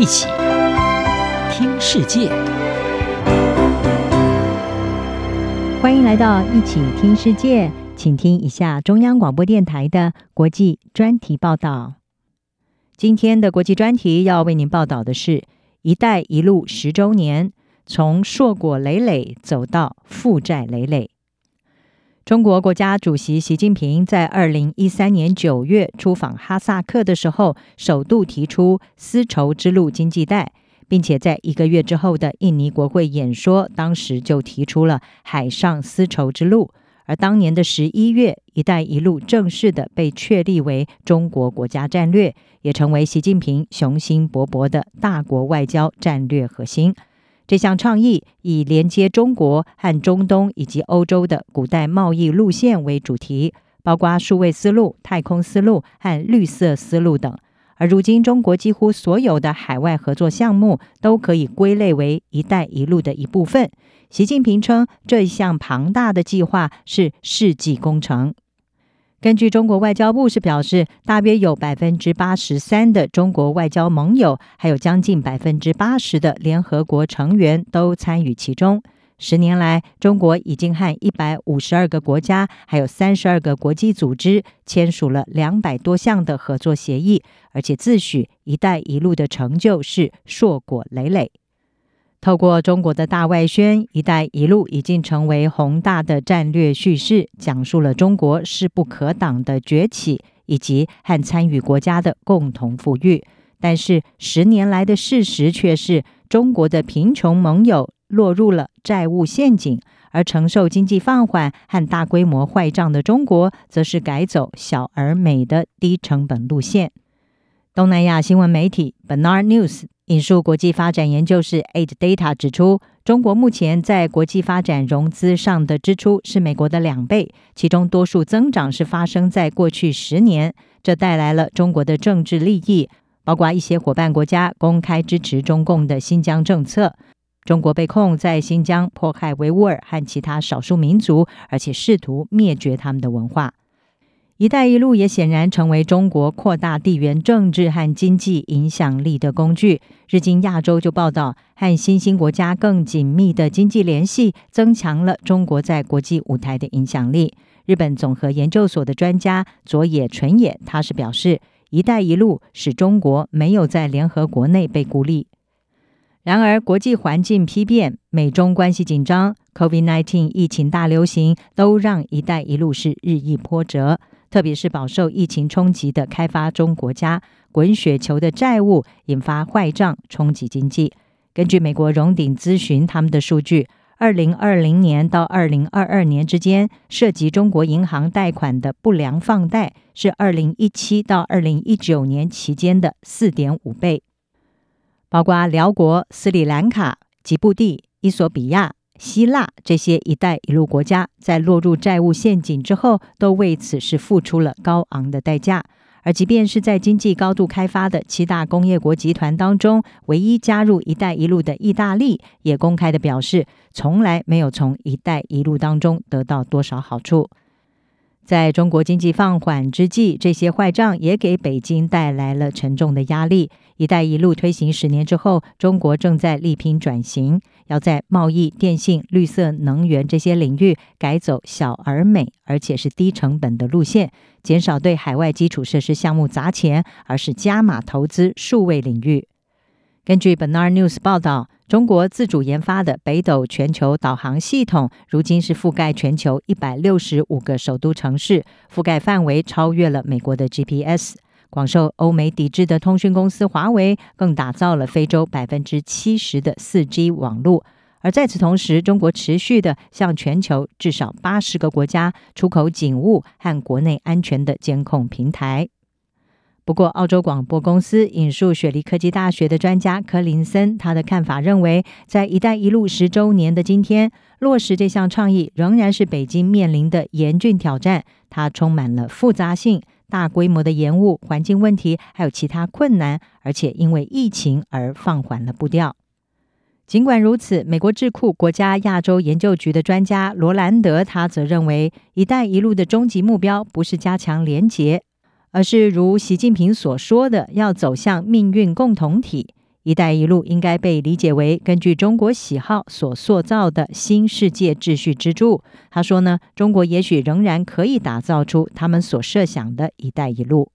一起听世界，欢迎来到一起听世界，请听一下中央广播电台的国际专题报道。今天的国际专题要为您报道的是“一带一路”十周年，从硕果累累走到负债累累。中国国家主席习近平在二零一三年九月出访哈萨克的时候，首度提出丝绸之路经济带，并且在一个月之后的印尼国会演说，当时就提出了海上丝绸之路。而当年的十一月，“一带一路”正式的被确立为中国国家战略，也成为习近平雄心勃勃的大国外交战略核心。这项倡议以连接中国和中东以及欧洲的古代贸易路线为主题，包括数位丝路、太空丝路和绿色丝路等。而如今，中国几乎所有的海外合作项目都可以归类为“一带一路”的一部分。习近平称，这一项庞大的计划是世纪工程。根据中国外交部是表示，大约有百分之八十三的中国外交盟友，还有将近百分之八十的联合国成员都参与其中。十年来，中国已经和一百五十二个国家，还有三十二个国际组织签署了两百多项的合作协议，而且自诩“一带一路”的成就是硕果累累。透过中国的大外宣，“一带一路”已经成为宏大的战略叙事，讲述了中国势不可挡的崛起以及和参与国家的共同富裕。但是，十年来的事实却是，中国的贫穷盟友落入了债务陷阱，而承受经济放缓和大规模坏账的中国，则是改走小而美的低成本路线。东南亚新闻媒体 Bernard News。引述国际发展研究室 Aid Data 指出，中国目前在国际发展融资上的支出是美国的两倍，其中多数增长是发生在过去十年。这带来了中国的政治利益，包括一些伙伴国家公开支持中共的新疆政策。中国被控在新疆迫害维吾尔和其他少数民族，而且试图灭绝他们的文化。“一带一路”也显然成为中国扩大地缘政治和经济影响力的工具。日经亚洲就报道，和新兴国家更紧密的经济联系，增强了中国在国际舞台的影响力。日本总和研究所的专家佐野纯也，他是表示，“一带一路”使中国没有在联合国内被孤立。然而，国际环境丕变、美中关系紧张、COVID-19 疫情大流行，都让“一带一路”是日益波折。特别是饱受疫情冲击的开发中国家，滚雪球的债务引发坏账，冲击经济。根据美国荣鼎咨询他们的数据，二零二零年到二零二二年之间，涉及中国银行贷款的不良放贷是二零一七到二零一九年期间的四点五倍。包括寮国、斯里兰卡、吉布地、伊索比亚。希腊这些“一带一路”国家在落入债务陷阱之后，都为此事付出了高昂的代价。而即便是在经济高度开发的七大工业国集团当中，唯一加入“一带一路”的意大利，也公开的表示，从来没有从“一带一路”当中得到多少好处。在中国经济放缓之际，这些坏账也给北京带来了沉重的压力。“一带一路”推行十年之后，中国正在力拼转型，要在贸易、电信、绿色能源这些领域改走小而美，而且是低成本的路线，减少对海外基础设施项目砸钱，而是加码投资数位领域。根据 Bernard News 报道。中国自主研发的北斗全球导航系统，如今是覆盖全球一百六十五个首都城市，覆盖范围超越了美国的 GPS。广受欧美抵制的通讯公司华为，更打造了非洲百分之七十的四 G 网络。而在此同时，中国持续的向全球至少八十个国家出口警务和国内安全的监控平台。不过，澳洲广播公司引述雪梨科技大学的专家柯林森，他的看法认为，在“一带一路”十周年的今天，落实这项倡议仍然是北京面临的严峻挑战。它充满了复杂性、大规模的延误、环境问题，还有其他困难，而且因为疫情而放缓了步调。尽管如此，美国智库国家亚洲研究局的专家罗兰德他则认为，“一带一路”的终极目标不是加强连结。而是如习近平所说的，要走向命运共同体。“一带一路应该被理解为根据中国喜好所塑造的新世界秩序支柱。他说呢，中国也许仍然可以打造出他们所设想的一带一路。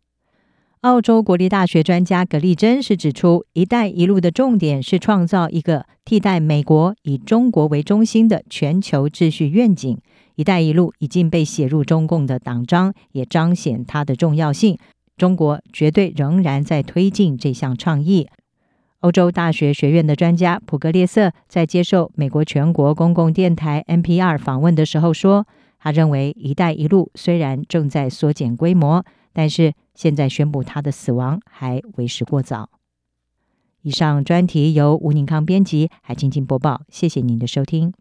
澳洲国立大学专家葛丽珍是指出，一带一路的重点是创造一个替代美国以中国为中心的全球秩序愿景。一带一路已经被写入中共的党章，也彰显它的重要性。中国绝对仍然在推进这项倡议。欧洲大学学院的专家普格列瑟在接受美国全国公共电台 NPR 访问的时候说：“他认为‘一带一路’虽然正在缩减规模，但是现在宣布它的死亡还为时过早。”以上专题由吴宁康编辑，还静静播报。谢谢您的收听。